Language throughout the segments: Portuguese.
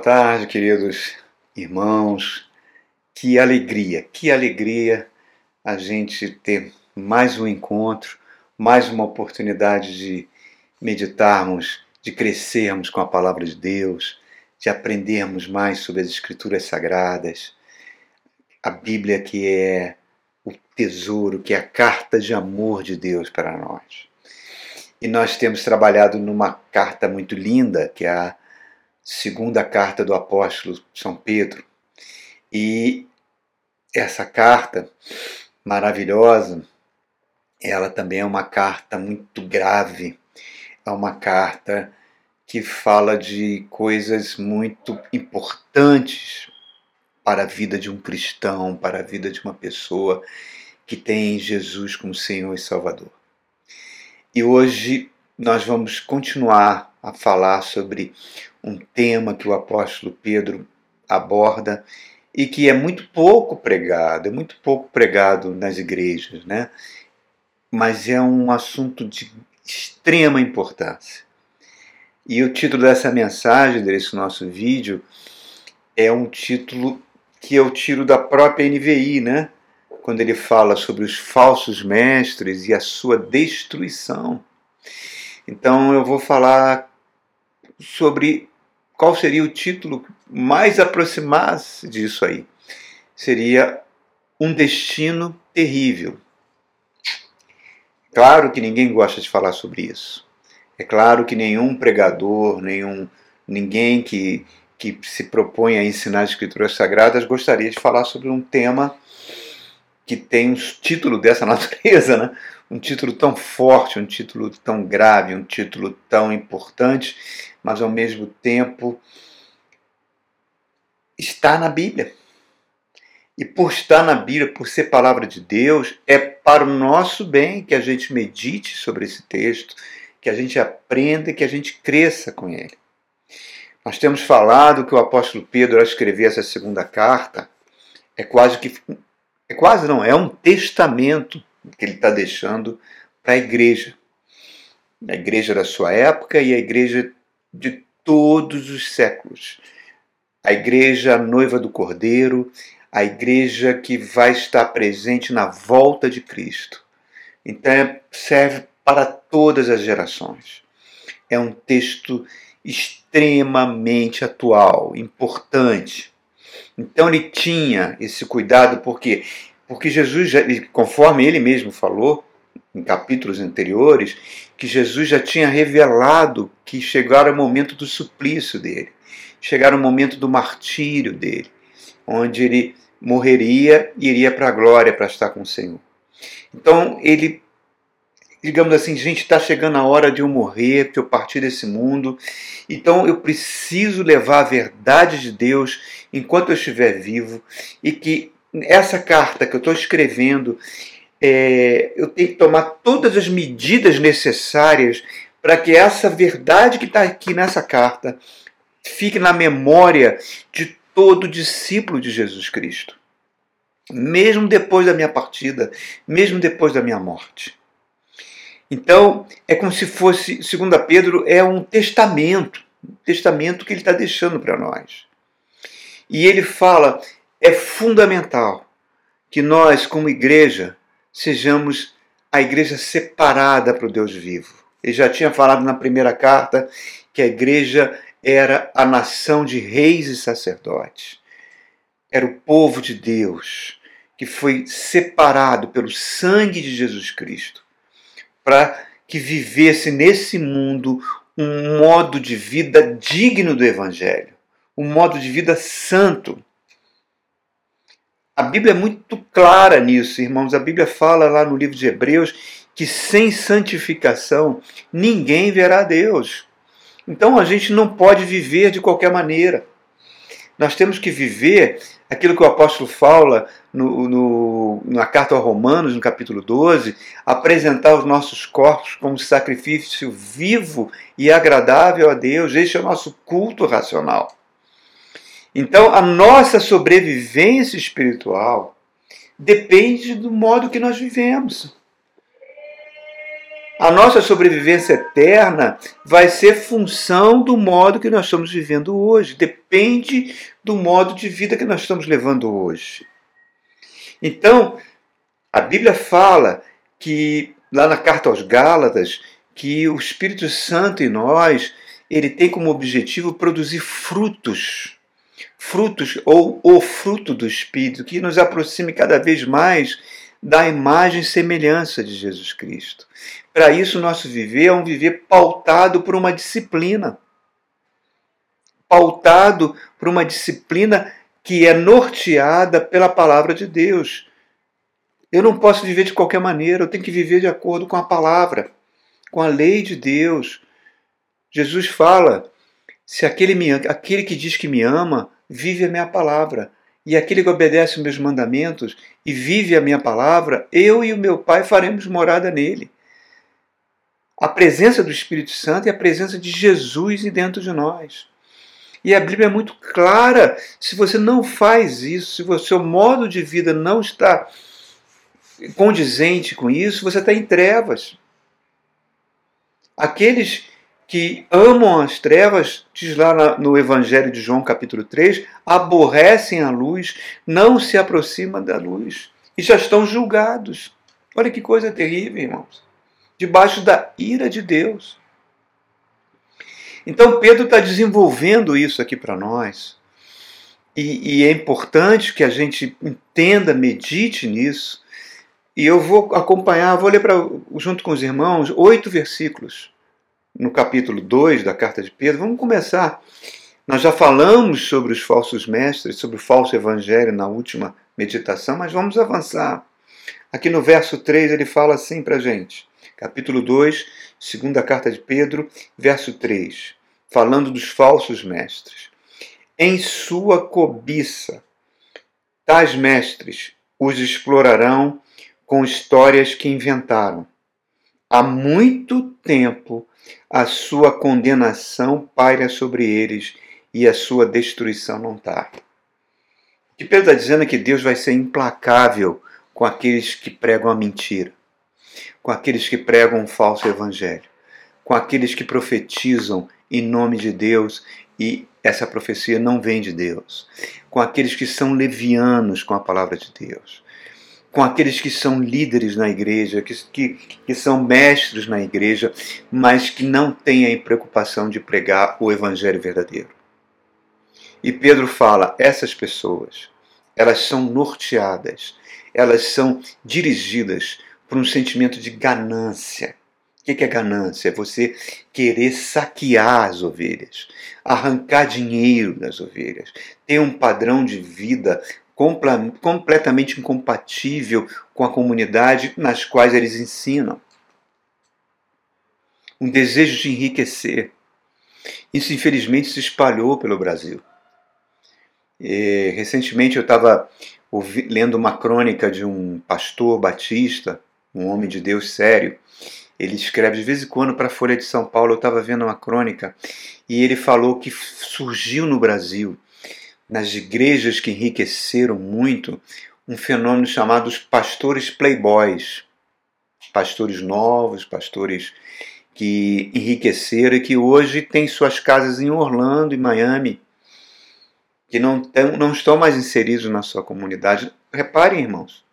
tarde, queridos irmãos. Que alegria, que alegria a gente ter mais um encontro, mais uma oportunidade de meditarmos, de crescermos com a palavra de Deus, de aprendermos mais sobre as Escrituras Sagradas. A Bíblia que é o tesouro, que é a carta de amor de Deus para nós. E nós temos trabalhado numa carta muito linda, que é a segunda carta do apóstolo São Pedro. E essa carta maravilhosa, ela também é uma carta muito grave, é uma carta que fala de coisas muito importantes para a vida de um cristão, para a vida de uma pessoa que tem Jesus como Senhor e Salvador. E hoje nós vamos continuar a falar sobre um tema que o apóstolo Pedro aborda e que é muito pouco pregado, é muito pouco pregado nas igrejas, né? Mas é um assunto de extrema importância. E o título dessa mensagem, desse nosso vídeo, é um título que eu tiro da própria NVI, né? Quando ele fala sobre os falsos mestres e a sua destruição. Então eu vou falar sobre qual seria o título mais aproximasse disso aí? Seria Um Destino Terrível. Claro que ninguém gosta de falar sobre isso. É claro que nenhum pregador, nenhum ninguém que, que se propõe a ensinar as escrituras sagradas gostaria de falar sobre um tema que tem um título dessa natureza, né? um título tão forte, um título tão grave, um título tão importante, mas ao mesmo tempo está na Bíblia. E por estar na Bíblia, por ser palavra de Deus, é para o nosso bem que a gente medite sobre esse texto, que a gente aprenda que a gente cresça com ele. Nós temos falado que o apóstolo Pedro, ao escrever essa segunda carta, é quase que. É quase não, é um testamento que ele está deixando para a igreja. A igreja da sua época e a igreja de todos os séculos. A igreja noiva do Cordeiro, a igreja que vai estar presente na volta de Cristo. Então é, serve para todas as gerações. É um texto extremamente atual, importante. Então ele tinha esse cuidado porque porque Jesus, já, conforme ele mesmo falou em capítulos anteriores, que Jesus já tinha revelado que chegara o momento do suplício dele, chegara o momento do martírio dele, onde ele morreria e iria para a glória para estar com o Senhor. Então ele, digamos assim, gente, está chegando a hora de eu morrer, de eu partir desse mundo. Então eu preciso levar a verdade de Deus enquanto eu estiver vivo e que essa carta que eu estou escrevendo, é, eu tenho que tomar todas as medidas necessárias para que essa verdade que está aqui nessa carta fique na memória de todo discípulo de Jesus Cristo, mesmo depois da minha partida, mesmo depois da minha morte. Então, é como se fosse, segundo Pedro, é um testamento, um testamento que ele está deixando para nós. E ele fala é fundamental que nós, como igreja, sejamos a igreja separada para o Deus vivo. Ele já tinha falado na primeira carta que a igreja era a nação de reis e sacerdotes. Era o povo de Deus que foi separado pelo sangue de Jesus Cristo para que vivesse nesse mundo um modo de vida digno do Evangelho, um modo de vida santo a Bíblia é muito clara nisso, irmãos. A Bíblia fala lá no livro de Hebreus que sem santificação ninguém verá Deus. Então a gente não pode viver de qualquer maneira. Nós temos que viver aquilo que o apóstolo fala no, no, na carta aos Romanos, no capítulo 12, apresentar os nossos corpos como sacrifício vivo e agradável a Deus. Este é o nosso culto racional. Então, a nossa sobrevivência espiritual depende do modo que nós vivemos. A nossa sobrevivência eterna vai ser função do modo que nós estamos vivendo hoje. Depende do modo de vida que nós estamos levando hoje. Então, a Bíblia fala que, lá na carta aos Gálatas, que o Espírito Santo em nós, ele tem como objetivo produzir frutos. Frutos, ou o fruto do Espírito, que nos aproxime cada vez mais da imagem e semelhança de Jesus Cristo. Para isso, nosso viver é um viver pautado por uma disciplina. Pautado por uma disciplina que é norteada pela palavra de Deus. Eu não posso viver de qualquer maneira, eu tenho que viver de acordo com a palavra, com a lei de Deus. Jesus fala: se aquele, me, aquele que diz que me ama, vive a minha palavra, e aquele que obedece os meus mandamentos e vive a minha palavra, eu e o meu Pai faremos morada nele. A presença do Espírito Santo é a presença de Jesus dentro de nós. E a Bíblia é muito clara. Se você não faz isso, se o seu modo de vida não está condizente com isso, você está em trevas. Aqueles que amam as trevas, diz lá no Evangelho de João, capítulo 3, aborrecem a luz, não se aproximam da luz e já estão julgados. Olha que coisa terrível, irmãos. Debaixo da ira de Deus. Então Pedro está desenvolvendo isso aqui para nós. E, e, é importante que a gente entenda, medite nisso. E eu vou acompanhar, vou ler pra, junto com os irmãos oito versículos no capítulo 2 da carta de Pedro. Vamos começar. Nós já falamos sobre os falsos mestres, sobre o falso evangelho na última meditação, mas vamos avançar. Aqui no verso 3 ele fala assim para a gente. Capítulo 2, segunda carta de Pedro, verso 3, falando dos falsos mestres. Em sua cobiça, tais mestres os explorarão com histórias que inventaram. Há muito tempo a sua condenação paira sobre eles e a sua destruição não tarda. O que Pedro está dizendo é que Deus vai ser implacável com aqueles que pregam a mentira com aqueles que pregam um falso evangelho, com aqueles que profetizam em nome de Deus e essa profecia não vem de Deus, com aqueles que são levianos com a palavra de Deus, com aqueles que são líderes na igreja, que, que, que são mestres na igreja, mas que não têm a preocupação de pregar o evangelho verdadeiro. E Pedro fala: essas pessoas, elas são norteadas, elas são dirigidas por um sentimento de ganância. O que é ganância? É você querer saquear as ovelhas, arrancar dinheiro das ovelhas, ter um padrão de vida completamente incompatível com a comunidade nas quais eles ensinam. Um desejo de enriquecer. Isso, infelizmente, se espalhou pelo Brasil. E, recentemente eu estava lendo uma crônica de um pastor batista um homem de Deus sério. Ele escreve de vez em quando para a Folha de São Paulo. Eu estava vendo uma crônica e ele falou que surgiu no Brasil, nas igrejas que enriqueceram muito, um fenômeno chamado os pastores playboys. Pastores novos, pastores que enriqueceram e que hoje têm suas casas em Orlando e Miami, que não, tão, não estão mais inseridos na sua comunidade. Reparem, irmãos,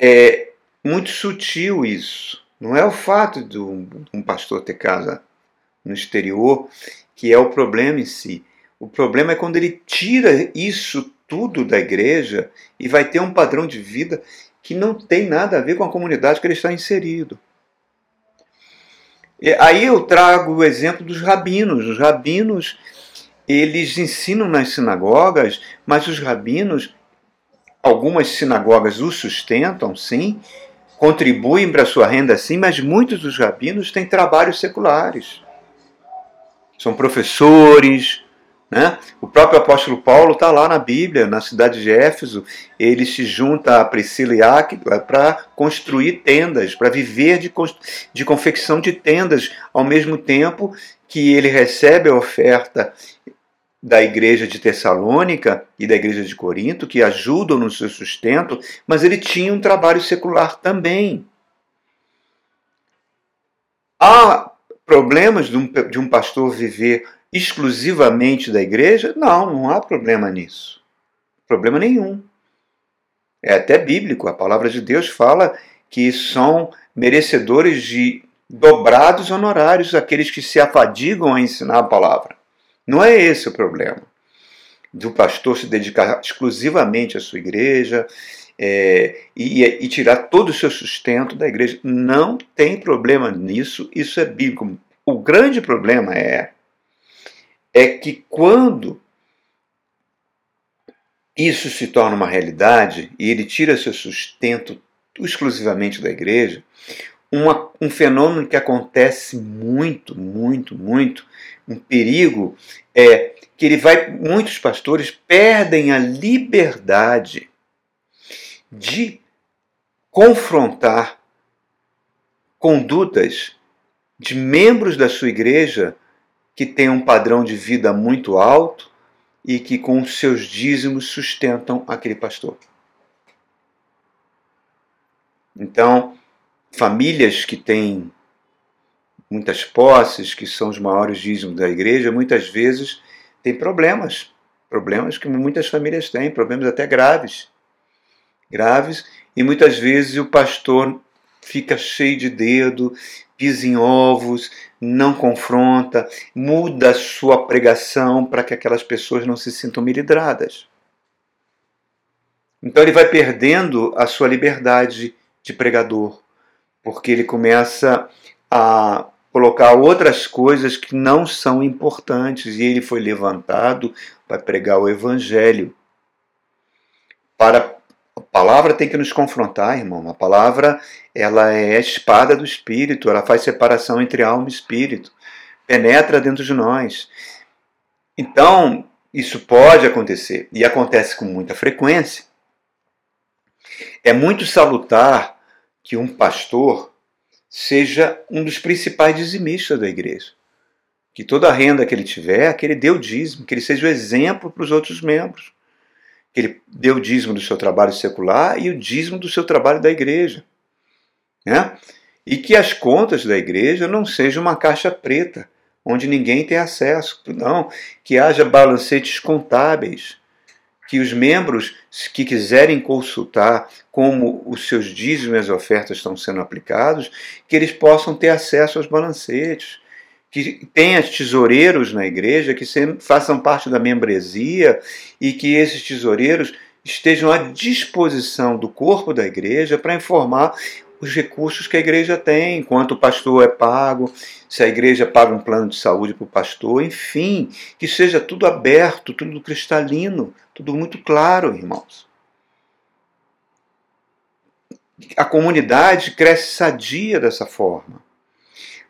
é muito sutil isso. Não é o fato de um pastor ter casa no exterior que é o problema em si. O problema é quando ele tira isso tudo da igreja e vai ter um padrão de vida que não tem nada a ver com a comunidade que ele está inserido. E aí eu trago o exemplo dos rabinos. Os rabinos, eles ensinam nas sinagogas, mas os rabinos, Algumas sinagogas o sustentam, sim, contribuem para a sua renda, sim, mas muitos dos rabinos têm trabalhos seculares. São professores. Né? O próprio apóstolo Paulo está lá na Bíblia, na cidade de Éfeso. Ele se junta a Priscila e Áquila para construir tendas, para viver de, de confecção de tendas, ao mesmo tempo que ele recebe a oferta da igreja de Tessalônica e da igreja de Corinto, que ajudam no seu sustento, mas ele tinha um trabalho secular também. Há problemas de um, de um pastor viver exclusivamente da igreja? Não, não há problema nisso. Problema nenhum. É até bíblico, a palavra de Deus fala que são merecedores de dobrados honorários aqueles que se afadigam a ensinar a palavra. Não é esse o problema. Do pastor se dedicar exclusivamente à sua igreja é, e, e tirar todo o seu sustento da igreja. Não tem problema nisso, isso é bíblico. O grande problema é, é que quando isso se torna uma realidade e ele tira seu sustento exclusivamente da igreja, uma, um fenômeno que acontece muito, muito, muito, um perigo é que ele vai, muitos pastores perdem a liberdade de confrontar condutas de membros da sua igreja que têm um padrão de vida muito alto e que com seus dízimos sustentam aquele pastor. Então, famílias que têm muitas posses, que são os maiores dízimos da igreja, muitas vezes têm problemas. Problemas que muitas famílias têm, problemas até graves. Graves, e muitas vezes o pastor fica cheio de dedo, pisa em ovos, não confronta, muda a sua pregação para que aquelas pessoas não se sintam milidradas. Então ele vai perdendo a sua liberdade de pregador, porque ele começa a colocar outras coisas que não são importantes e ele foi levantado para pregar o evangelho. Para palavra tem que nos confrontar, irmão. A palavra ela é a espada do espírito, ela faz separação entre alma e espírito, penetra dentro de nós. Então, isso pode acontecer e acontece com muita frequência. É muito salutar que um pastor seja um dos principais dizimistas da igreja. Que toda a renda que ele tiver, que ele dê o dízimo, que ele seja o exemplo para os outros membros. Que ele dê o dízimo do seu trabalho secular e o dízimo do seu trabalho da igreja. Né? E que as contas da igreja não sejam uma caixa preta, onde ninguém tem acesso. Não, que haja balancetes contábeis que os membros que quiserem consultar como os seus dízimos e as ofertas estão sendo aplicados, que eles possam ter acesso aos balancetes, que tenha tesoureiros na igreja, que façam parte da membresia e que esses tesoureiros estejam à disposição do corpo da igreja para informar os recursos que a igreja tem, quanto o pastor é pago, se a igreja paga um plano de saúde para o pastor, enfim, que seja tudo aberto, tudo cristalino, tudo muito claro, irmãos. A comunidade cresce sadia dessa forma.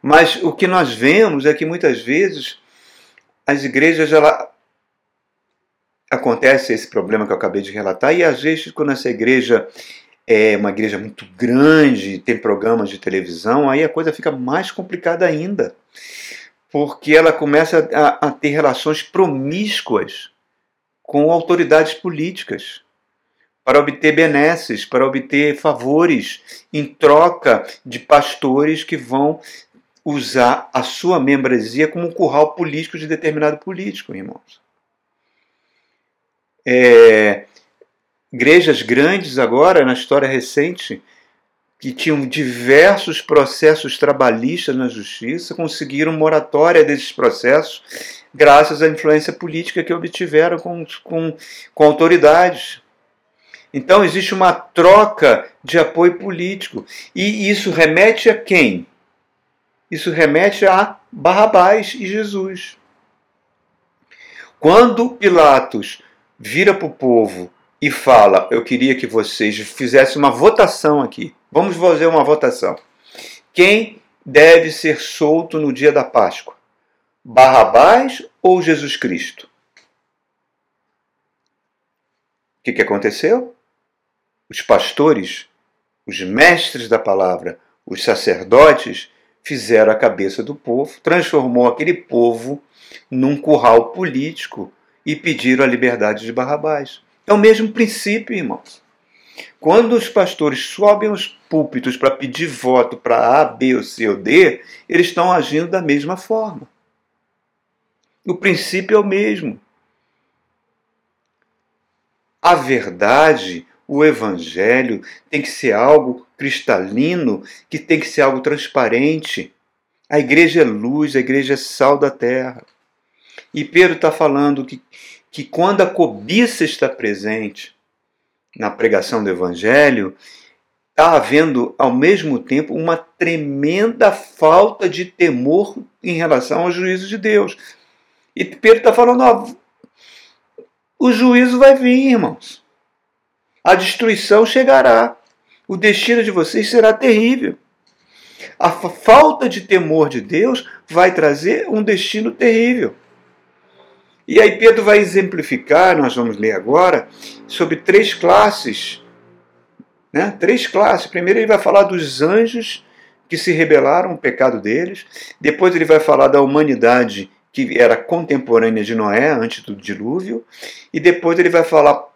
Mas o que nós vemos é que muitas vezes as igrejas ela acontece esse problema que eu acabei de relatar e às vezes quando essa igreja é uma igreja muito grande, tem programas de televisão, aí a coisa fica mais complicada ainda. Porque ela começa a, a ter relações promíscuas com autoridades políticas para obter benesses, para obter favores em troca de pastores que vão usar a sua membresia como um curral político de determinado político, irmãos. É, igrejas grandes agora, na história recente, que tinham diversos processos trabalhistas na justiça, conseguiram moratória desses processos graças à influência política que obtiveram com, com, com autoridades. Então existe uma troca de apoio político. E isso remete a quem? Isso remete a Barrabás e Jesus. Quando Pilatos vira para o povo e fala: Eu queria que vocês fizessem uma votação aqui. Vamos fazer uma votação. Quem deve ser solto no dia da Páscoa? Barrabás ou Jesus Cristo? O que, que aconteceu? Os pastores, os mestres da palavra, os sacerdotes fizeram a cabeça do povo, transformou aquele povo num curral político e pediram a liberdade de Barrabás. É o mesmo princípio, irmãos. Quando os pastores sobem aos púlpitos para pedir voto para A, B, ou C ou D, eles estão agindo da mesma forma. O princípio é o mesmo. A verdade, o evangelho, tem que ser algo cristalino, que tem que ser algo transparente. A igreja é luz, a igreja é sal da terra. E Pedro está falando que, que quando a cobiça está presente na pregação do evangelho, está havendo ao mesmo tempo uma tremenda falta de temor em relação ao juízo de Deus. E Pedro está falando: ó, o juízo vai vir, irmãos. A destruição chegará. O destino de vocês será terrível. A falta de temor de Deus vai trazer um destino terrível. E aí Pedro vai exemplificar, nós vamos ler agora, sobre três classes. Né? Três classes. Primeiro ele vai falar dos anjos que se rebelaram ao pecado deles. Depois ele vai falar da humanidade que era contemporânea de Noé, antes do dilúvio, e depois ele vai falar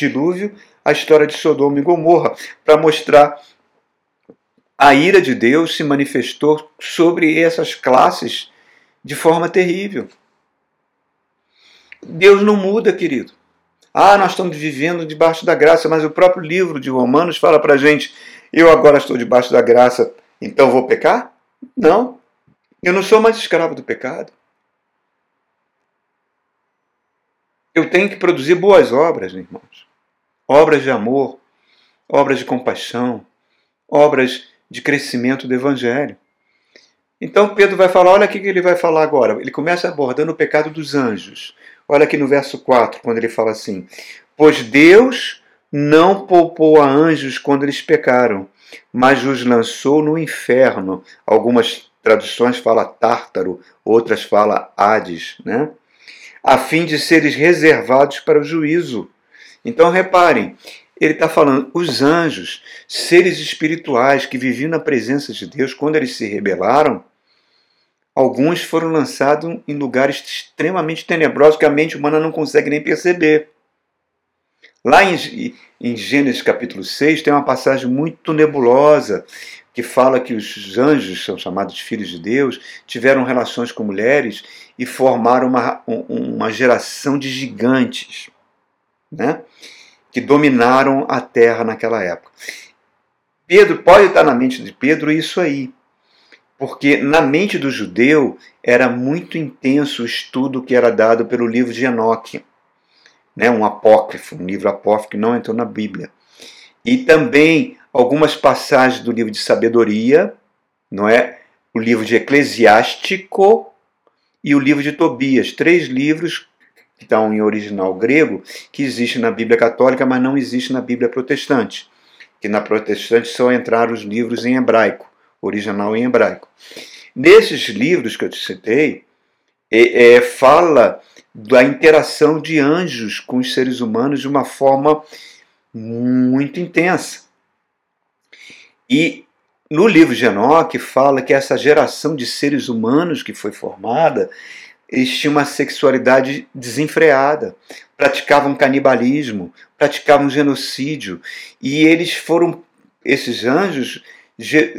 pós-dilúvio, a história de Sodoma e Gomorra, para mostrar a ira de Deus se manifestou sobre essas classes de forma terrível. Deus não muda, querido. Ah, nós estamos vivendo debaixo da graça, mas o próprio livro de Romanos fala para a gente: eu agora estou debaixo da graça, então vou pecar? Não. Eu não sou mais escravo do pecado. Eu tenho que produzir boas obras, irmãos. Obras de amor, obras de compaixão, obras de crescimento do Evangelho. Então Pedro vai falar, olha o que ele vai falar agora. Ele começa abordando o pecado dos anjos. Olha aqui no verso 4, quando ele fala assim: Pois Deus não poupou a anjos quando eles pecaram, mas os lançou no inferno. Algumas traduções fala Tártaro, outras fala Hades, né? a fim de seres reservados para o juízo. Então reparem, ele está falando, os anjos, seres espirituais que viviam na presença de Deus, quando eles se rebelaram, alguns foram lançados em lugares extremamente tenebrosos que a mente humana não consegue nem perceber. Lá em, em Gênesis capítulo 6 tem uma passagem muito nebulosa que fala que os anjos, são chamados filhos de Deus, tiveram relações com mulheres e formaram uma, uma geração de gigantes, né? que dominaram a terra naquela época. Pedro pode estar na mente de Pedro isso aí, porque na mente do judeu era muito intenso o estudo que era dado pelo livro de Enoque, né? um apócrifo, um livro apócrifo que não entrou na Bíblia. E também algumas passagens do livro de sabedoria, não é? O livro de Eclesiástico e o livro de Tobias, três livros que estão em original grego, que existem na Bíblia católica, mas não existem na Bíblia protestante. Que na protestante só entraram os livros em hebraico, original em hebraico. Nesses livros que eu te citei, é, é, fala da interação de anjos com os seres humanos de uma forma muito intensa. E no livro de Enoque fala que essa geração de seres humanos que foi formada, eles tinham uma sexualidade desenfreada, praticavam canibalismo, praticavam genocídio, e eles foram, esses anjos,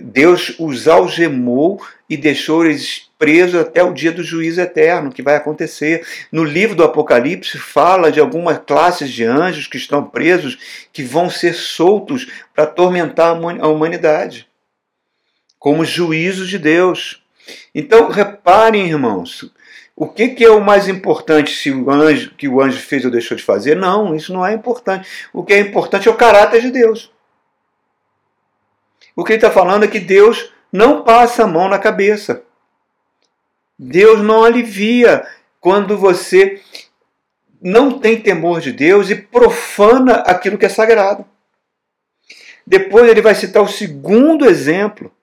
Deus os algemou e deixou eles presos até o dia do juízo eterno, que vai acontecer. No livro do Apocalipse fala de algumas classes de anjos que estão presos, que vão ser soltos para atormentar a humanidade, como juízo de Deus. Então, reparem, irmãos, o que, que, é o mais importante se o anjo que o anjo fez ou deixou de fazer? Não, isso não é importante. O que é importante é o caráter de Deus. O que ele está falando é que Deus não passa a mão na cabeça. Deus não alivia quando você não tem temor de Deus e profana aquilo que é sagrado. Depois ele vai citar o segundo exemplo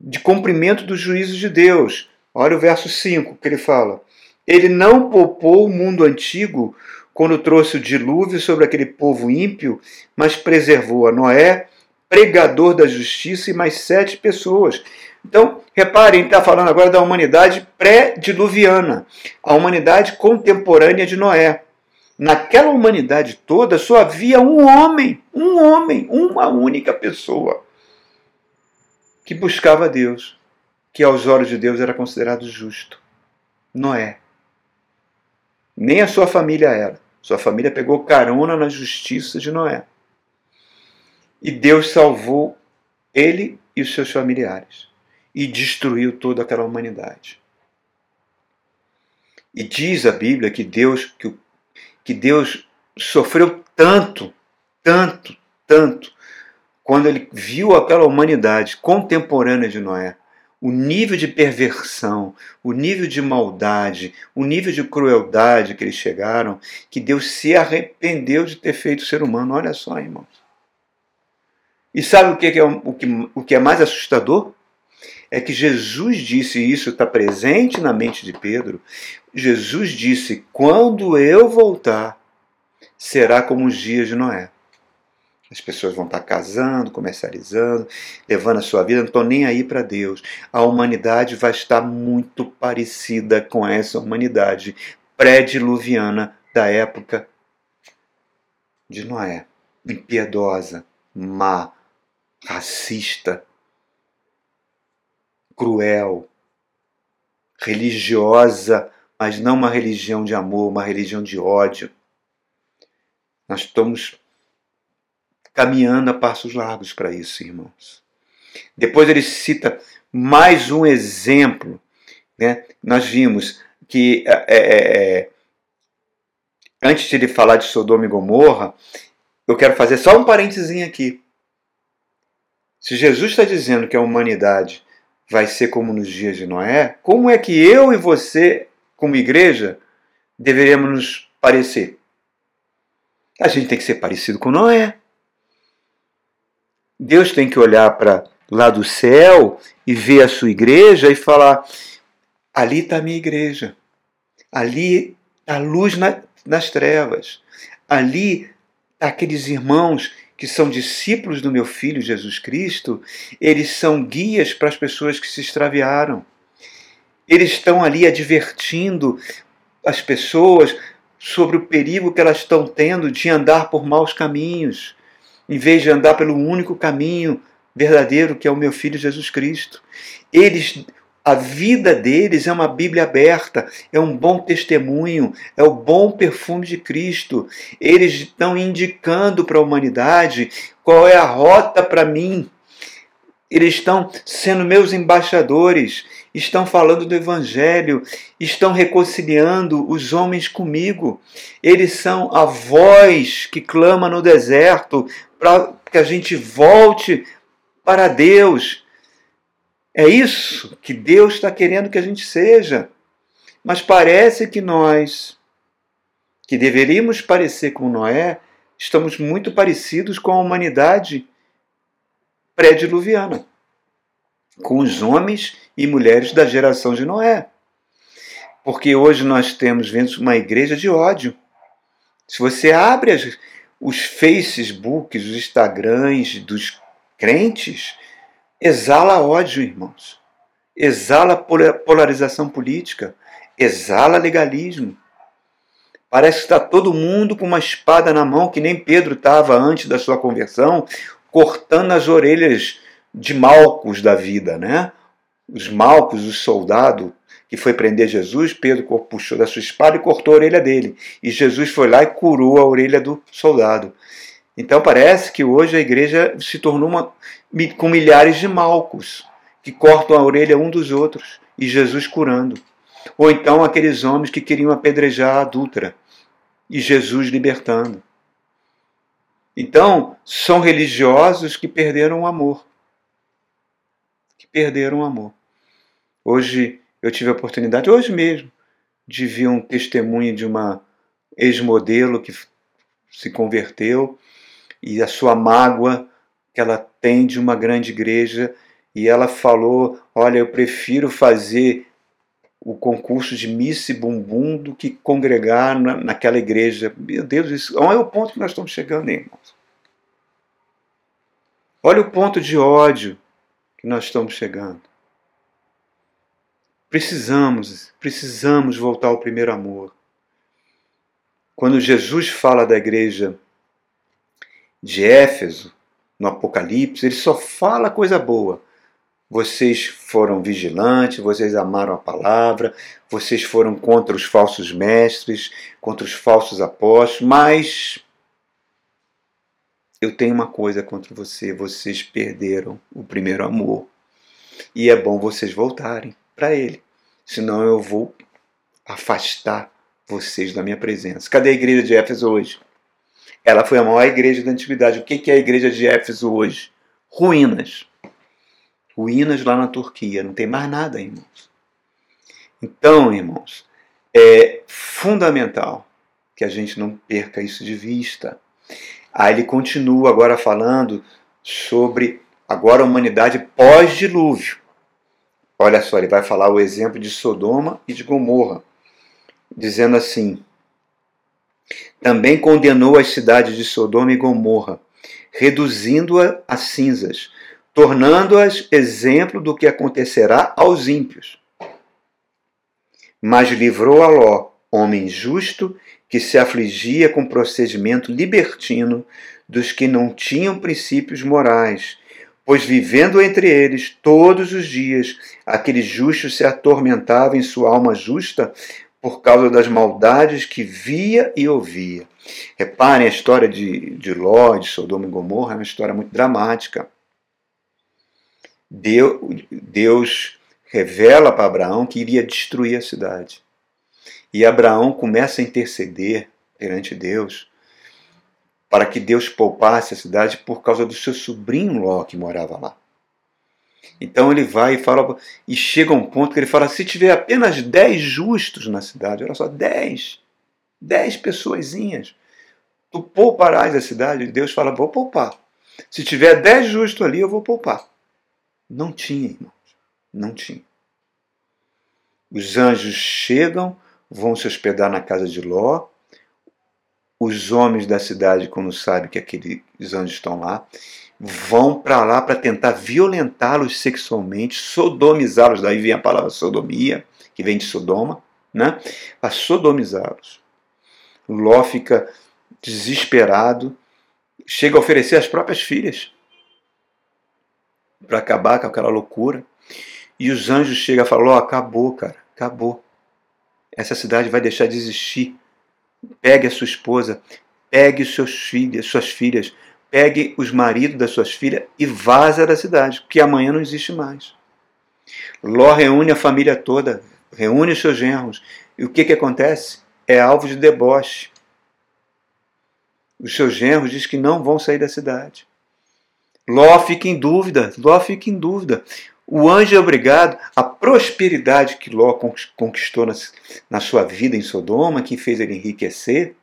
de cumprimento dos juízos de Deus. Olha o verso 5 que ele fala. Ele não poupou o mundo antigo quando trouxe o dilúvio sobre aquele povo ímpio, mas preservou a Noé, pregador da justiça, e mais sete pessoas. Então, reparem, está falando agora da humanidade pré-diluviana, a humanidade contemporânea de Noé. naquela humanidade toda só havia um homem, um homem, uma única pessoa que buscava Deus, que aos olhos de Deus era considerado justo. Noé. Nem a sua família era. Sua família pegou carona na justiça de Noé. E Deus salvou ele e os seus familiares e destruiu toda aquela humanidade. E diz a Bíblia que Deus, que, que Deus sofreu tanto, tanto, tanto, quando ele viu aquela humanidade contemporânea de Noé, o nível de perversão, o nível de maldade, o nível de crueldade que eles chegaram, que Deus se arrependeu de ter feito o ser humano. Olha só, irmãos. E sabe o que é, o que, o que é mais assustador? É que Jesus disse, e isso está presente na mente de Pedro. Jesus disse: Quando eu voltar, será como os dias de Noé. As pessoas vão estar casando, comercializando, levando a sua vida, não estão nem aí para Deus. A humanidade vai estar muito parecida com essa humanidade pré-diluviana da época de Noé. Impiedosa, má, racista, cruel, religiosa, mas não uma religião de amor, uma religião de ódio. Nós estamos caminhando a passos largos para isso, irmãos. Depois ele cita mais um exemplo. Né? Nós vimos que é, é, é antes de ele falar de Sodoma e Gomorra, eu quero fazer só um parênteses aqui. Se Jesus está dizendo que a humanidade vai ser como nos dias de Noé, como é que eu e você, como igreja, deveríamos nos parecer? A gente tem que ser parecido com Noé. Deus tem que olhar para lá do céu e ver a sua igreja e falar: ali está a minha igreja, ali a luz na, nas trevas, ali tá aqueles irmãos que são discípulos do meu filho Jesus Cristo, eles são guias para as pessoas que se extraviaram. Eles estão ali advertindo as pessoas sobre o perigo que elas estão tendo de andar por maus caminhos, em vez de andar pelo único caminho verdadeiro que é o meu filho Jesus Cristo. Eles a vida deles é uma Bíblia aberta, é um bom testemunho, é o bom perfume de Cristo. Eles estão indicando para a humanidade qual é a rota para mim. Eles estão sendo meus embaixadores, estão falando do Evangelho, estão reconciliando os homens comigo. Eles são a voz que clama no deserto para que a gente volte para Deus é isso que Deus está querendo que a gente seja. Mas parece que nós, que deveríamos parecer com Noé, estamos muito parecidos com a humanidade pré-diluviana, com os homens e mulheres da geração de Noé. Porque hoje nós temos vendo uma igreja de ódio. Se você abre as, os Facebooks, os Instagrams dos crentes, exala ódio, irmãos. Exala polarização política. Exala legalismo. Parece que está todo mundo com uma espada na mão, que nem Pedro estava antes da sua conversão, cortando as orelhas de Malcos da vida, né? Os Malcos, o soldado que foi prender Jesus, Pedro puxou da sua espada e cortou a orelha dele. E Jesus foi lá e curou a orelha do soldado. Então parece que hoje a igreja se tornou uma, com milhares de malcos que cortam a orelha um dos outros e Jesus curando. Ou então aqueles homens que queriam apedrejar a adúltera e Jesus libertando. Então, são religiosos que perderam o amor. Perderam o amor. Hoje eu tive a oportunidade, hoje mesmo, de ver um testemunho de uma ex-modelo que se converteu e a sua mágoa que ela tem de uma grande igreja. E ela falou: Olha, eu prefiro fazer o concurso de Miss Bumbum do que congregar na, naquela igreja. Meu Deus, isso, olha o ponto que nós estamos chegando, irmãos. Olha o ponto de ódio que nós estamos chegando. Precisamos, precisamos voltar ao primeiro amor. quando Jesus fala da igreja de Éfeso, no Apocalipse, ele só fala coisa boa. Vocês foram vigilantes, vocês amaram a palavra, vocês foram contra os falsos mestres, contra os falsos apóstolos, mas eu tenho uma coisa contra você: vocês perderam o primeiro amor. E é bom vocês voltarem para ele, senão eu vou afastar vocês da minha presença. Cadê a igreja de Éfeso hoje? Ela foi a maior igreja da antiguidade. O que é a igreja de Éfeso hoje? Ruínas. Ruínas lá na Turquia. Não tem mais nada, irmãos. Então, irmãos, é fundamental que a gente não perca isso de vista. Aí ele continua agora falando sobre agora a humanidade pós-dilúvio. Olha só, ele vai falar o exemplo de Sodoma e de Gomorra dizendo assim: Também condenou as cidades de Sodoma e Gomorra, reduzindo-a a cinzas, tornando-as exemplo do que acontecerá aos ímpios. Mas livrou a Ló, homem justo, que se afligia com procedimento libertino dos que não tinham princípios morais, pois vivendo entre eles todos os dias, aquele justo se atormentava em sua alma justa por causa das maldades que via e ouvia. Reparem, a história de, de Ló, de Sodoma e Gomorra, é uma história muito dramática. Deus, Deus revela para Abraão que iria destruir a cidade. E Abraão começa a interceder perante Deus para que Deus poupasse a cidade por causa do seu sobrinho Ló que morava lá. Então ele vai e fala, e chega a um ponto que ele fala: se tiver apenas 10 justos na cidade, olha só, 10, 10 pessoazinhas, tu pouparás a cidade. Deus fala: vou poupar. Se tiver 10 justos ali, eu vou poupar. Não tinha, irmãos, não tinha. Os anjos chegam, vão se hospedar na casa de Ló. Os homens da cidade, quando sabem que aqueles anjos estão lá, vão para lá para tentar violentá-los sexualmente, sodomizá-los. Daí vem a palavra sodomia, que vem de Sodoma, né? Para sodomizá-los. Ló fica desesperado, chega a oferecer as próprias filhas para acabar com aquela loucura. E os anjos chegam e falam: Ló, acabou, cara, acabou. Essa cidade vai deixar de existir. Pegue a sua esposa, pegue seus filhos, suas filhas, pegue os maridos das suas filhas e vaza da cidade, porque amanhã não existe mais. Ló reúne a família toda, reúne os seus genros, e o que, que acontece? É alvo de deboche. Os seus genros dizem que não vão sair da cidade. Ló fica em dúvida, Ló fica em dúvida. O anjo é obrigado, a prosperidade que Ló conquistou na, sua vida em Sodoma, que fez ele enriquecer,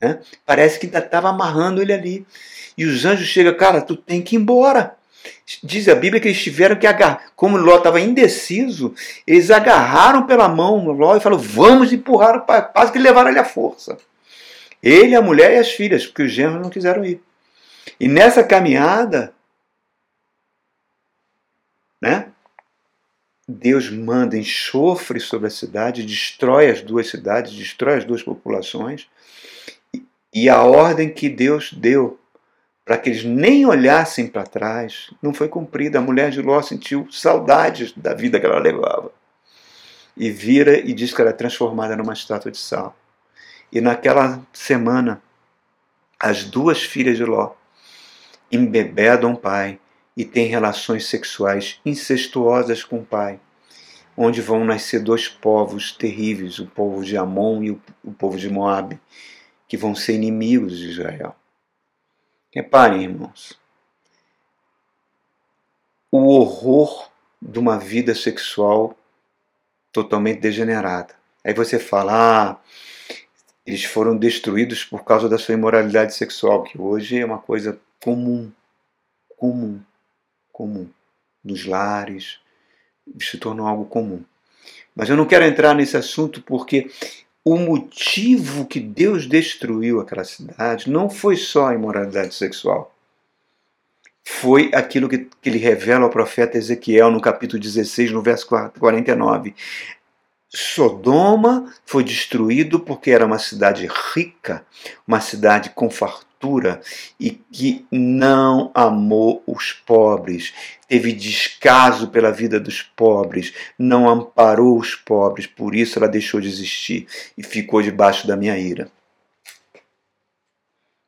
né? parece que ainda estava amarrando ele ali. E os anjos chegam, cara, tu tem que ir embora. Diz a Bíblia que eles tiveram que agarrar, como Ló estava indeciso, eles agarraram pela mão Ló e falaram: vamos empurrar, quase que levaram ele à força. Ele, a mulher e as filhas, porque os genros não quiseram ir. E nessa caminhada, né? Deus manda enxofre sobre a cidade, destrói as duas cidades, destrói as duas populações. E a ordem que Deus deu para que eles nem olhassem para trás, não foi cumprida. A mulher de Ló sentiu saudades da vida que ela levava. E vira e diz que ela é transformada numa estátua de sal. E naquela semana, as duas filhas de Ló embebedam o pai e têm relações sexuais incestuosas com o pai, onde vão nascer dois povos terríveis, o povo de Amon e o povo de Moabe, que vão ser inimigos de Israel. Reparem, irmãos, o horror de uma vida sexual totalmente degenerada. Aí você fala, ah, eles foram destruídos por causa da sua imoralidade sexual, que hoje é uma coisa comum, comum, comum, nos lares, se tornou algo comum. Mas eu não quero entrar nesse assunto porque o motivo que Deus destruiu aquela cidade não foi só a imoralidade sexual. Foi aquilo que, que ele revela ao profeta Ezequiel no capítulo 16, no verso 49. Sodoma foi destruído porque era uma cidade rica, uma cidade com fartura e que não amou os pobres, teve descaso pela vida dos pobres, não amparou os pobres, por isso ela deixou de existir e ficou debaixo da minha ira.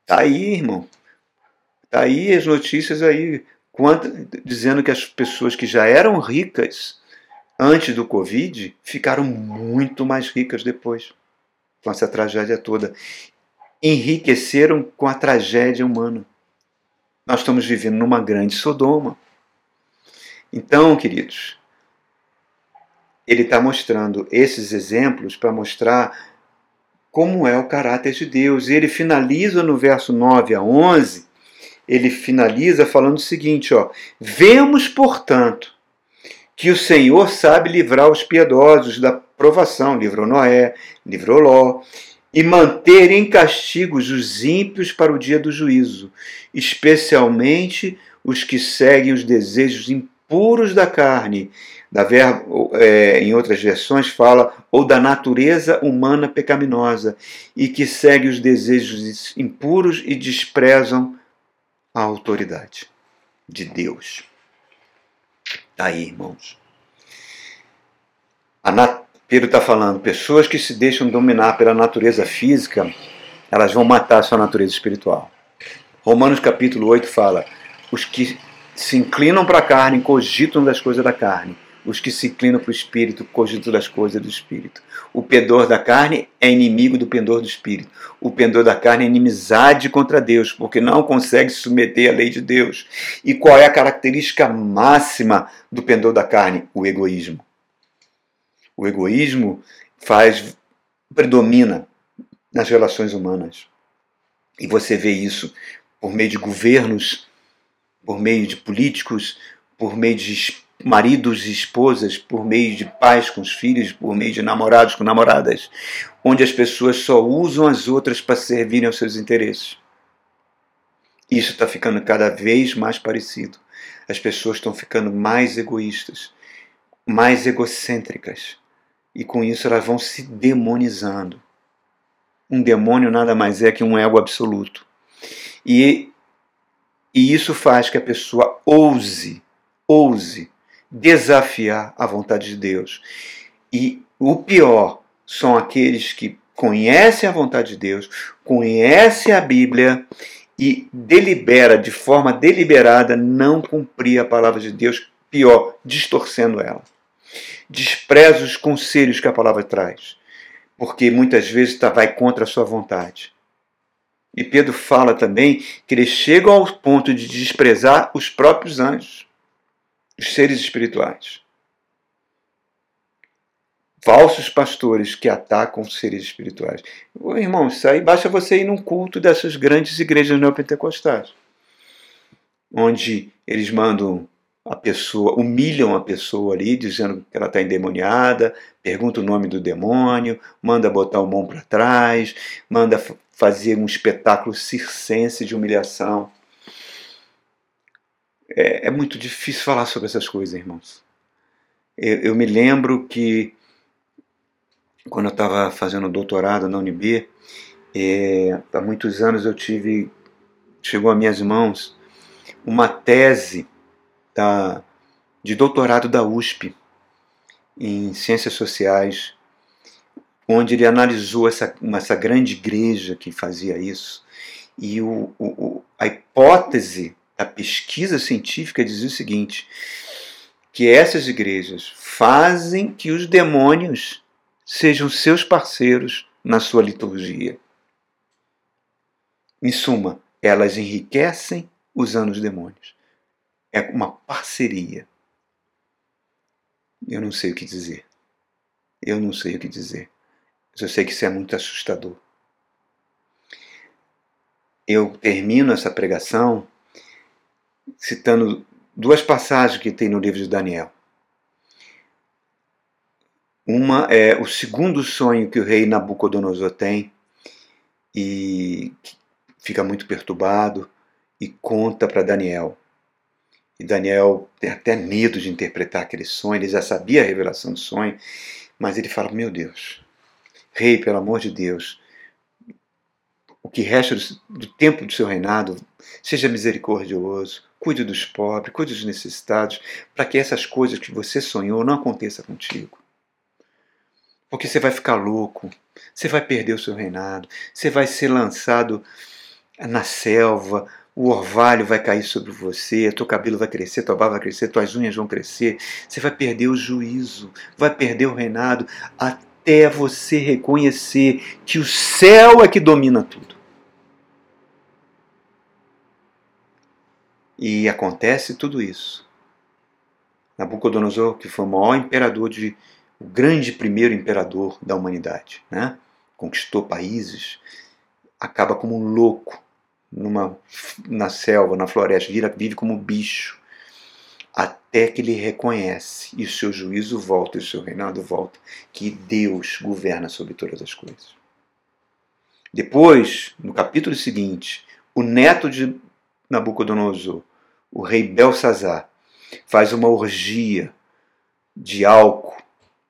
Tá aí, irmão. Tá aí as notícias aí, dizendo que as pessoas que já eram ricas antes do Covid ficaram muito mais ricas depois, com essa tragédia toda. Enriqueceram com a tragédia humana. Nós estamos vivendo numa grande Sodoma. Então, queridos, ele está mostrando esses exemplos para mostrar como é o caráter de Deus. E ele finaliza no verso 9 a 11, ele finaliza falando o seguinte, ó: "Vemos, portanto, que o Senhor sabe livrar os piedosos da provação, livrou Noé, livrou Ló, e manter em castigos os ímpios para o dia do juízo, especialmente os que seguem os desejos impuros da carne. É, em outras versões fala, ou da natureza humana pecaminosa, e que seguem os desejos impuros e desprezam a autoridade de Deus. Está aí, irmãos. Nat... Pedro está falando, pessoas que se deixam dominar pela natureza física, elas vão matar a sua natureza espiritual. Romanos capítulo 8 fala: os que se inclinam para a carne cogitam das coisas da carne, os que se inclinam para o espírito cogitam das coisas do espírito. O pendor da carne é inimigo do pendor do espírito. O pendor da carne é inimizade contra Deus, porque não consegue se submeter à lei de Deus. E qual é a característica máxima do pendor da carne? O egoísmo. O egoísmo faz predomina nas relações humanas. E você vê isso por meio de governos, por meio de políticos, por meio de maridos e esposas, por meio de pais com os filhos, por meio de namorados com namoradas, onde as pessoas só usam as outras para servirem aos seus interesses. Isso está ficando cada vez mais parecido. As pessoas estão ficando mais egoístas, mais egocêntricas. E com isso elas vão se demonizando. Um demônio nada mais é que um ego absoluto. E, e isso faz que a pessoa ouse, ouse desafiar a vontade de Deus. E o pior são aqueles que conhecem a vontade de Deus, conhecem a Bíblia e delibera de forma deliberada não cumprir a palavra de Deus, pior, distorcendo ela. Despreza os conselhos que a palavra traz, porque muitas vezes tá, vai contra a sua vontade. E Pedro fala também que eles chegam ao ponto de desprezar os próprios anjos os seres espirituais. Falsos pastores que atacam os seres espirituais. Irmão, isso aí basta você ir num culto dessas grandes igrejas neopentecostais, onde eles mandam a pessoa, humilham a pessoa ali, dizendo que ela está endemoniada, pergunta o nome do demônio, manda botar o mão para trás, manda fazer um espetáculo circense de humilhação. É, é, muito difícil falar sobre essas coisas, irmãos. Eu, eu me lembro que quando eu estava fazendo doutorado na UNB, é, há muitos anos eu tive, chegou a minhas mãos, uma tese da, de doutorado da USP em Ciências Sociais, onde ele analisou essa, essa grande igreja que fazia isso. E o, o, a hipótese a pesquisa científica dizia o seguinte: que essas igrejas fazem que os demônios sejam seus parceiros na sua liturgia. Em suma, elas enriquecem usando os demônios. É uma parceria. Eu não sei o que dizer. Eu não sei o que dizer. Eu sei que isso é muito assustador. Eu termino essa pregação citando duas passagens que tem no livro de Daniel. Uma é o segundo sonho que o rei Nabucodonosor tem e fica muito perturbado e conta para Daniel. E Daniel tem até medo de interpretar aquele sonho, ele já sabia a revelação do sonho, Mas ele fala: Meu Deus, rei, pelo amor de Deus, o que resta do, do tempo do seu reinado, seja misericordioso, cuide dos pobres, cuide dos necessitados, para que essas coisas que você sonhou não aconteçam contigo. Porque você vai ficar louco, você vai perder o seu reinado, você vai ser lançado na selva, o orvalho vai cair sobre você, teu cabelo vai crescer, tua barba vai crescer, tuas unhas vão crescer, você vai perder o juízo, vai perder o reinado, até você reconhecer que o céu é que domina tudo. E acontece tudo isso. Nabucodonosor, que foi o maior imperador de o grande primeiro imperador da humanidade, né? Conquistou países, acaba como um louco numa na selva, na floresta, vira, vive como bicho, até que ele reconhece e o seu juízo volta e o seu reinado volta, que Deus governa sobre todas as coisas. Depois, no capítulo seguinte, o neto de Nabucodonosor, o rei Belsazar, faz uma orgia de álcool,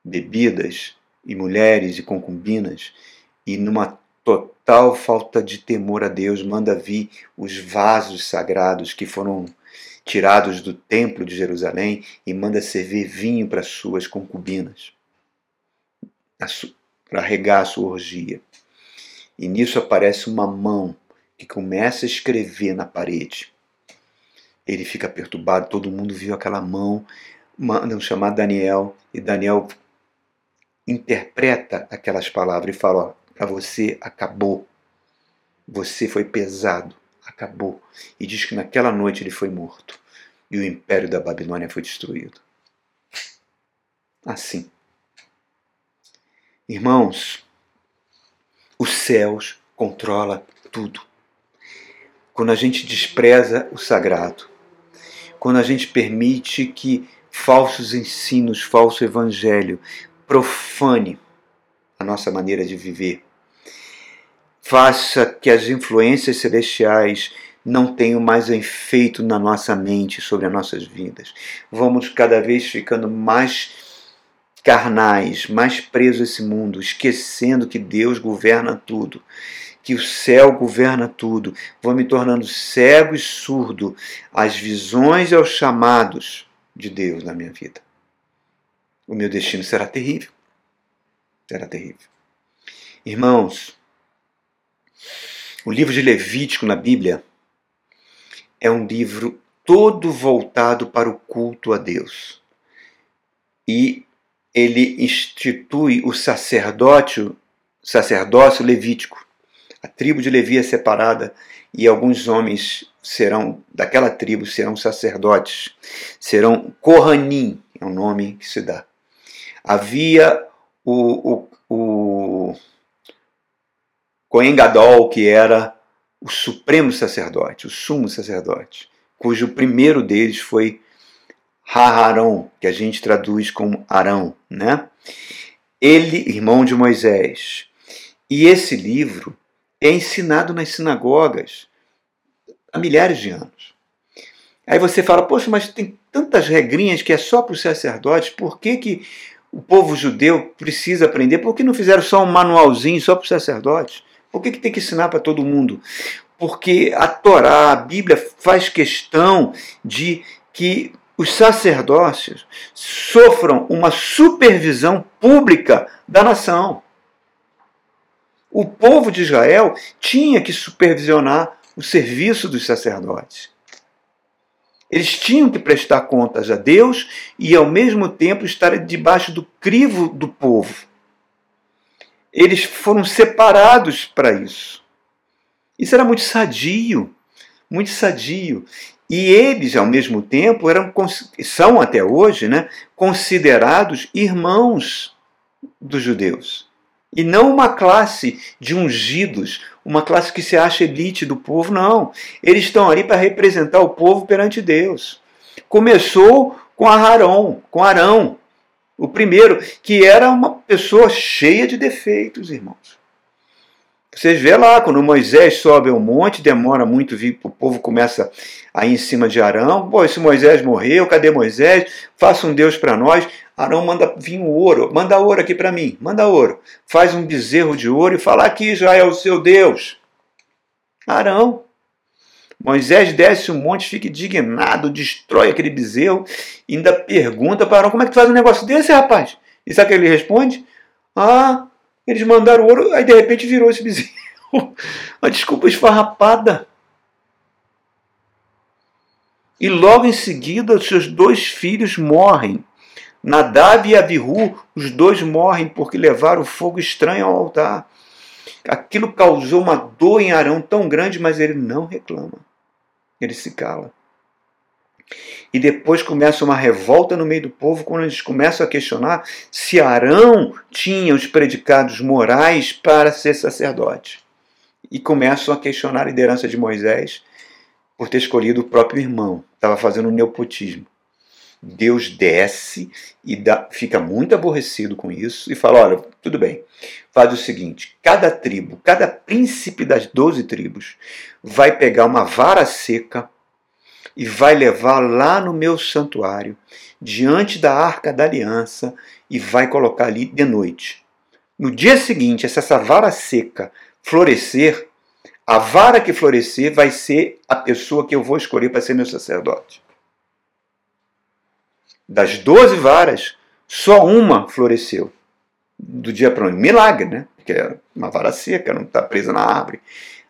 bebidas e mulheres e concubinas, e numa total falta de temor a Deus, manda vir os vasos sagrados que foram tirados do templo de Jerusalém e manda servir vinho para suas concubinas, para regar a sua orgia. E nisso aparece uma mão que começa a escrever na parede. Ele fica perturbado, todo mundo viu aquela mão, mandam chamar Daniel, e Daniel interpreta aquelas palavras e fala: para você acabou. Você foi pesado, acabou. E diz que naquela noite ele foi morto e o império da Babilônia foi destruído. Assim. Irmãos, os céus controla tudo quando a gente despreza o sagrado, quando a gente permite que falsos ensinos, falso evangelho profane a nossa maneira de viver, faça que as influências celestiais não tenham mais efeito na nossa mente sobre as nossas vidas. Vamos cada vez ficando mais carnais, mais presos a esse mundo, esquecendo que Deus governa tudo que o céu governa tudo. Vou me tornando cego e surdo às visões e aos chamados de Deus na minha vida. O meu destino será terrível. Será terrível. Irmãos, o livro de Levítico na Bíblia é um livro todo voltado para o culto a Deus. E ele institui o sacerdócio, sacerdócio levítico. A tribo de Levi é separada e alguns homens serão daquela tribo serão sacerdotes, serão Kohanim, é o nome que se dá. Havia o, o, o Kohen Gadol, que era o supremo sacerdote, o sumo sacerdote, cujo primeiro deles foi Haharon, que a gente traduz como Arão, né? Ele, irmão de Moisés. E esse livro é ensinado nas sinagogas há milhares de anos. Aí você fala, poxa, mas tem tantas regrinhas que é só para os sacerdotes, por que, que o povo judeu precisa aprender? Por que não fizeram só um manualzinho só para os sacerdotes? Por que, que tem que ensinar para todo mundo? Porque a Torá, a Bíblia, faz questão de que os sacerdócios sofram uma supervisão pública da nação. O povo de Israel tinha que supervisionar o serviço dos sacerdotes. Eles tinham que prestar contas a Deus e, ao mesmo tempo, estar debaixo do crivo do povo. Eles foram separados para isso. Isso era muito sadio, muito sadio. E eles, ao mesmo tempo, eram, são até hoje né, considerados irmãos dos judeus e não uma classe de ungidos, uma classe que se acha elite do povo, não. Eles estão ali para representar o povo perante Deus. Começou com Arão, com Arão, o primeiro, que era uma pessoa cheia de defeitos, irmãos. Vocês vê lá, quando Moisés sobe ao monte, demora muito o povo começa a ir em cima de Arão. Pô, esse Moisés morreu, cadê Moisés? Faça um Deus para nós. Arão manda vir o ouro, manda ouro aqui para mim, manda ouro. Faz um bezerro de ouro e fala aqui é o seu Deus. Arão. Moisés desce o monte, fica indignado, destrói aquele bezerro, e ainda pergunta para Arão: como é que tu faz um negócio desse, rapaz? E sabe o que ele responde? Ah, eles mandaram ouro, aí de repente virou esse bezerro. Uma desculpa esfarrapada. E logo em seguida, os seus dois filhos morrem. Nadab e Abihu, os dois morrem porque levaram fogo estranho ao altar. Aquilo causou uma dor em Arão tão grande, mas ele não reclama. Ele se cala. E depois começa uma revolta no meio do povo quando eles começam a questionar se Arão tinha os predicados morais para ser sacerdote. E começam a questionar a liderança de Moisés por ter escolhido o próprio irmão. Estava fazendo um nepotismo. Deus desce e dá, fica muito aborrecido com isso e fala: olha, tudo bem, faz o seguinte: cada tribo, cada príncipe das doze tribos vai pegar uma vara seca e vai levar lá no meu santuário, diante da arca da aliança, e vai colocar ali de noite. No dia seguinte, se essa vara seca florescer, a vara que florescer vai ser a pessoa que eu vou escolher para ser meu sacerdote. Das doze varas, só uma floresceu. Do dia para o noite. Milagre, né? Porque é uma vara seca, não está presa na árvore.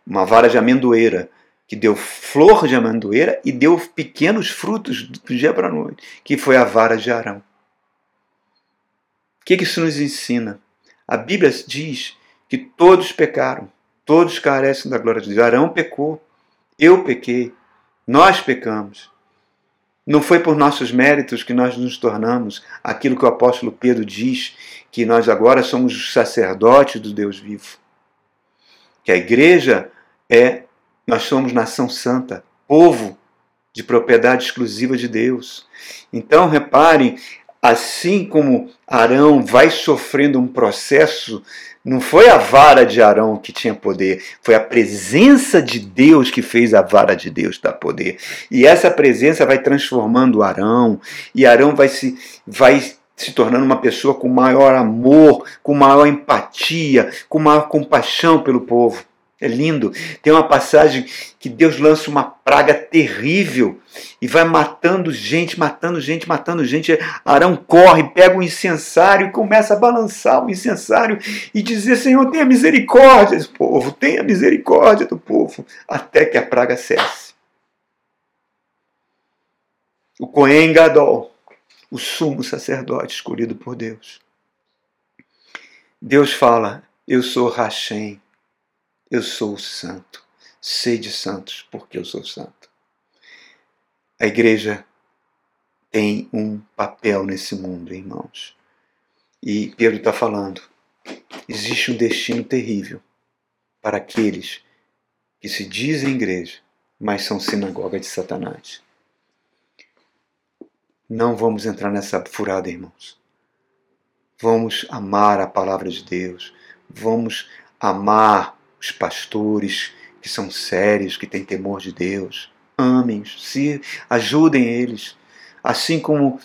Uma vara de amendoeira que deu flor de amendoeira e deu pequenos frutos do dia para a noite, que foi a vara de Arão. O que, que isso nos ensina? A Bíblia diz que todos pecaram, todos carecem da glória de Deus. Arão pecou, eu pequei, nós pecamos. Não foi por nossos méritos que nós nos tornamos aquilo que o apóstolo Pedro diz, que nós agora somos os sacerdotes do Deus vivo. Que a igreja é nós somos nação santa, povo de propriedade exclusiva de Deus. Então, reparem, assim como Arão vai sofrendo um processo, não foi a vara de Arão que tinha poder, foi a presença de Deus que fez a vara de Deus dar poder. E essa presença vai transformando Arão, e Arão vai se vai se tornando uma pessoa com maior amor, com maior empatia, com maior compaixão pelo povo. É lindo. Tem uma passagem que Deus lança uma praga terrível e vai matando gente, matando gente, matando gente. Arão corre, pega o um incensário e começa a balançar o incensário e dizer: Senhor, tenha misericórdia do povo, tenha misericórdia do povo, até que a praga cesse. O Cohen Gadol, o sumo sacerdote escolhido por Deus. Deus fala: Eu sou Rachem eu sou santo. Sede santos, porque eu sou santo. A igreja tem um papel nesse mundo, irmãos. E Pedro está falando: existe um destino terrível para aqueles que se dizem igreja, mas são sinagoga de Satanás. Não vamos entrar nessa furada, irmãos. Vamos amar a palavra de Deus. Vamos amar os pastores que são sérios, que têm temor de Deus. Amem-os, se ajudem eles. Assim como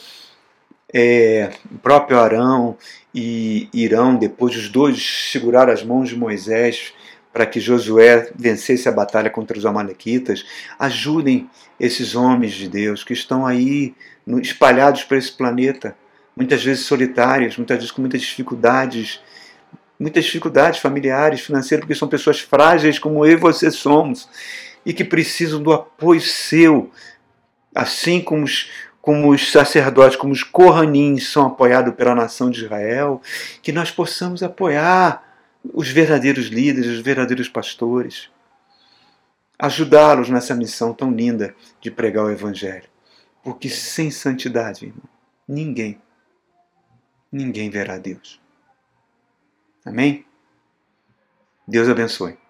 é, o próprio Arão e Irão, depois os dois seguraram as mãos de Moisés para que Josué vencesse a batalha contra os Amalequitas. Ajudem esses homens de Deus que estão aí espalhados por esse planeta, muitas vezes solitários, muitas vezes com muitas dificuldades muitas dificuldades familiares, financeiras, porque são pessoas frágeis como eu e você somos e que precisam do apoio seu, assim como os, como os sacerdotes, como os corranins são apoiados pela nação de Israel, que nós possamos apoiar os verdadeiros líderes, os verdadeiros pastores, ajudá-los nessa missão tão linda de pregar o Evangelho. Porque sem santidade, irmão, ninguém, ninguém verá Deus. Amém? Deus abençoe.